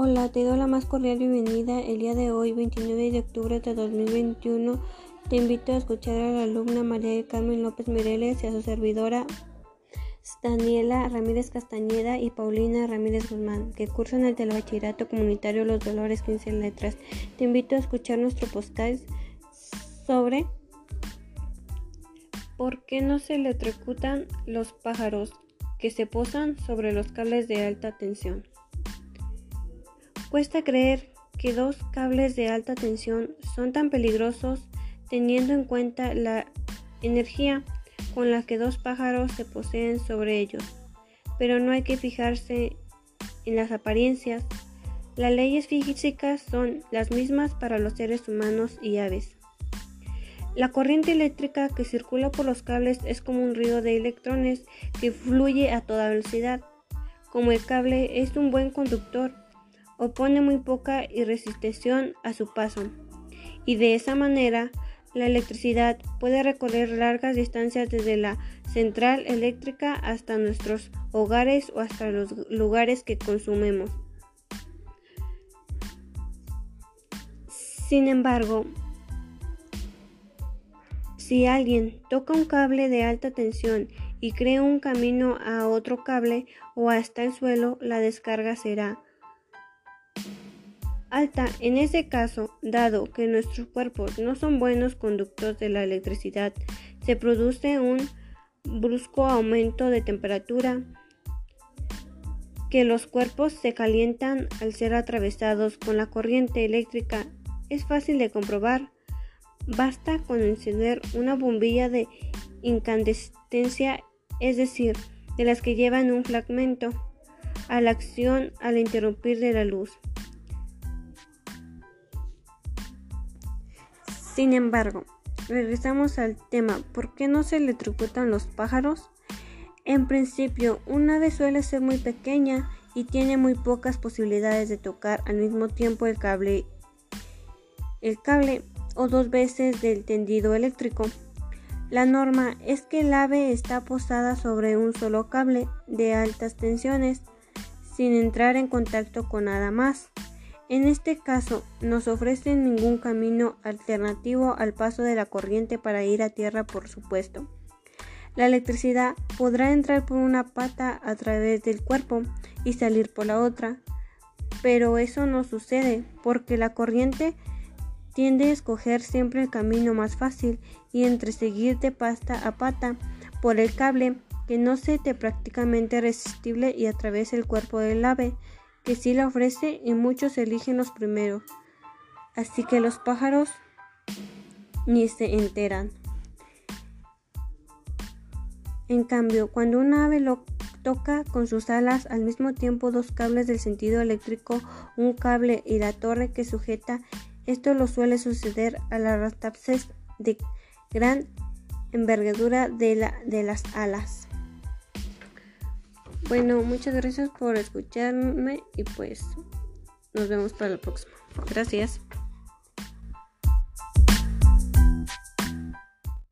Hola, te doy la más cordial bienvenida el día de hoy, 29 de octubre de 2021. Te invito a escuchar a la alumna María de Carmen López Mireles y a su servidora Daniela Ramírez Castañeda y Paulina Ramírez Guzmán, que cursan el telebachillerato comunitario Los Dolores 15 Letras. Te invito a escuchar nuestro podcast sobre por qué no se electrocutan los pájaros que se posan sobre los cables de alta tensión. Cuesta creer que dos cables de alta tensión son tan peligrosos teniendo en cuenta la energía con la que dos pájaros se poseen sobre ellos. Pero no hay que fijarse en las apariencias. Las leyes físicas son las mismas para los seres humanos y aves. La corriente eléctrica que circula por los cables es como un río de electrones que fluye a toda velocidad. Como el cable es un buen conductor, opone muy poca resistencia a su paso, y de esa manera la electricidad puede recorrer largas distancias desde la central eléctrica hasta nuestros hogares o hasta los lugares que consumimos. Sin embargo, si alguien toca un cable de alta tensión y crea un camino a otro cable o hasta el suelo, la descarga será alta. En ese caso, dado que nuestros cuerpos no son buenos conductores de la electricidad, se produce un brusco aumento de temperatura que los cuerpos se calientan al ser atravesados con la corriente eléctrica. Es fácil de comprobar. Basta con encender una bombilla de incandescencia, es decir, de las que llevan un fragmento, a la acción al interrumpir de la luz. Sin embargo, regresamos al tema, ¿por qué no se electrocutan los pájaros? En principio, un ave suele ser muy pequeña y tiene muy pocas posibilidades de tocar al mismo tiempo el cable, el cable o dos veces del tendido eléctrico. La norma es que el ave está posada sobre un solo cable de altas tensiones sin entrar en contacto con nada más. En este caso, no se ofrece ningún camino alternativo al paso de la corriente para ir a tierra, por supuesto. La electricidad podrá entrar por una pata a través del cuerpo y salir por la otra, pero eso no sucede porque la corriente tiende a escoger siempre el camino más fácil y entre seguir de pasta a pata por el cable que no se te prácticamente resistible y atraviesa el cuerpo del ave que sí la ofrece y muchos eligen los primeros. Así que los pájaros ni se enteran. En cambio, cuando un ave lo toca con sus alas al mismo tiempo dos cables del sentido eléctrico, un cable y la torre que sujeta, esto lo suele suceder a las rastapses de gran envergadura de las alas. Bueno, muchas gracias por escucharme y pues nos vemos para la próxima. Gracias.